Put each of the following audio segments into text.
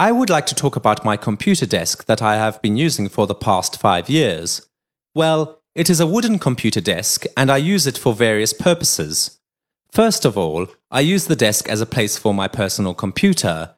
I would like to talk about my computer desk that I have been using for the past five years. Well, it is a wooden computer desk and I use it for various purposes. First of all, I use the desk as a place for my personal computer.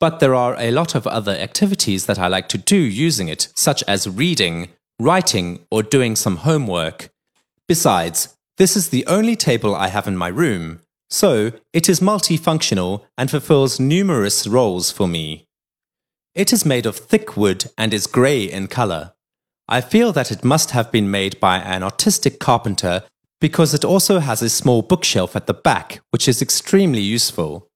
But there are a lot of other activities that I like to do using it, such as reading, writing, or doing some homework. Besides, this is the only table I have in my room, so it is multifunctional and fulfills numerous roles for me. It is made of thick wood and is grey in colour. I feel that it must have been made by an artistic carpenter because it also has a small bookshelf at the back, which is extremely useful.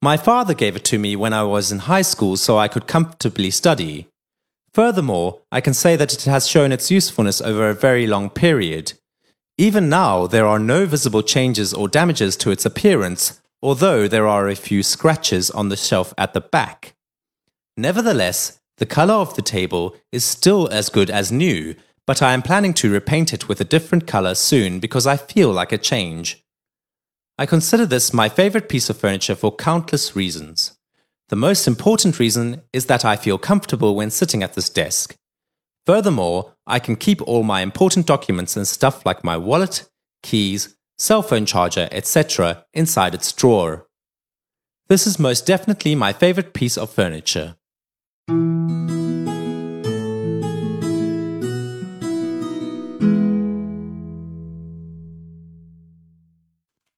My father gave it to me when I was in high school so I could comfortably study. Furthermore, I can say that it has shown its usefulness over a very long period. Even now, there are no visible changes or damages to its appearance, although there are a few scratches on the shelf at the back. Nevertheless, the color of the table is still as good as new, but I am planning to repaint it with a different color soon because I feel like a change. I consider this my favorite piece of furniture for countless reasons. The most important reason is that I feel comfortable when sitting at this desk. Furthermore, I can keep all my important documents and stuff like my wallet, keys, cell phone charger, etc. inside its drawer. This is most definitely my favorite piece of furniture.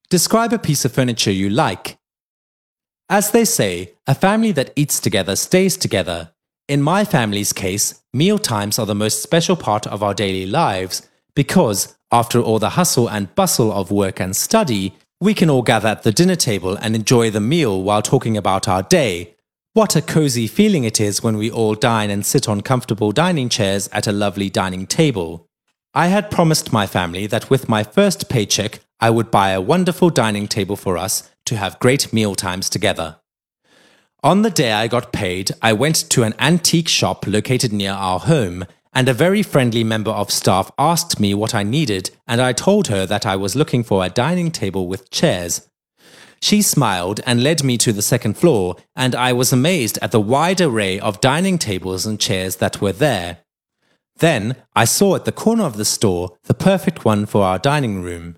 Describe a piece of furniture you like. As they say, a family that eats together stays together. In my family's case, meal times are the most special part of our daily lives because, after all the hustle and bustle of work and study, we can all gather at the dinner table and enjoy the meal while talking about our day. What a cozy feeling it is when we all dine and sit on comfortable dining chairs at a lovely dining table. I had promised my family that with my first paycheck, I would buy a wonderful dining table for us to have great meal times together. On the day I got paid, I went to an antique shop located near our home, and a very friendly member of staff asked me what I needed, and I told her that I was looking for a dining table with chairs. She smiled and led me to the second floor, and I was amazed at the wide array of dining tables and chairs that were there. Then I saw at the corner of the store the perfect one for our dining room.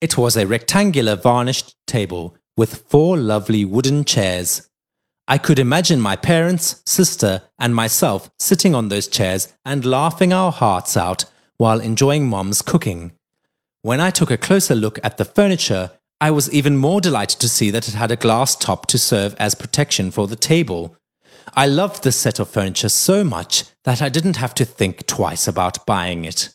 It was a rectangular varnished table with four lovely wooden chairs. I could imagine my parents, sister, and myself sitting on those chairs and laughing our hearts out while enjoying mom's cooking. When I took a closer look at the furniture, I was even more delighted to see that it had a glass top to serve as protection for the table. I loved this set of furniture so much that I didn't have to think twice about buying it.